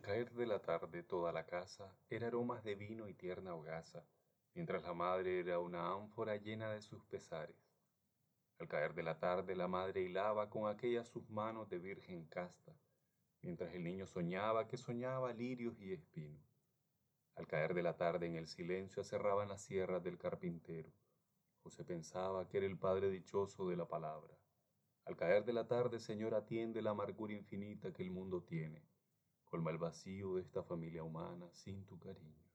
Al caer de la tarde toda la casa era aromas de vino y tierna hogaza, mientras la madre era una ánfora llena de sus pesares. Al caer de la tarde la madre hilaba con aquellas sus manos de virgen casta, mientras el niño soñaba que soñaba lirios y espinos. Al caer de la tarde en el silencio aserraban las sierras del carpintero. José pensaba que era el padre dichoso de la palabra. Al caer de la tarde, Señor, atiende la amargura infinita que el mundo tiene Colma el vacío de esta familia humana sin tu cariño.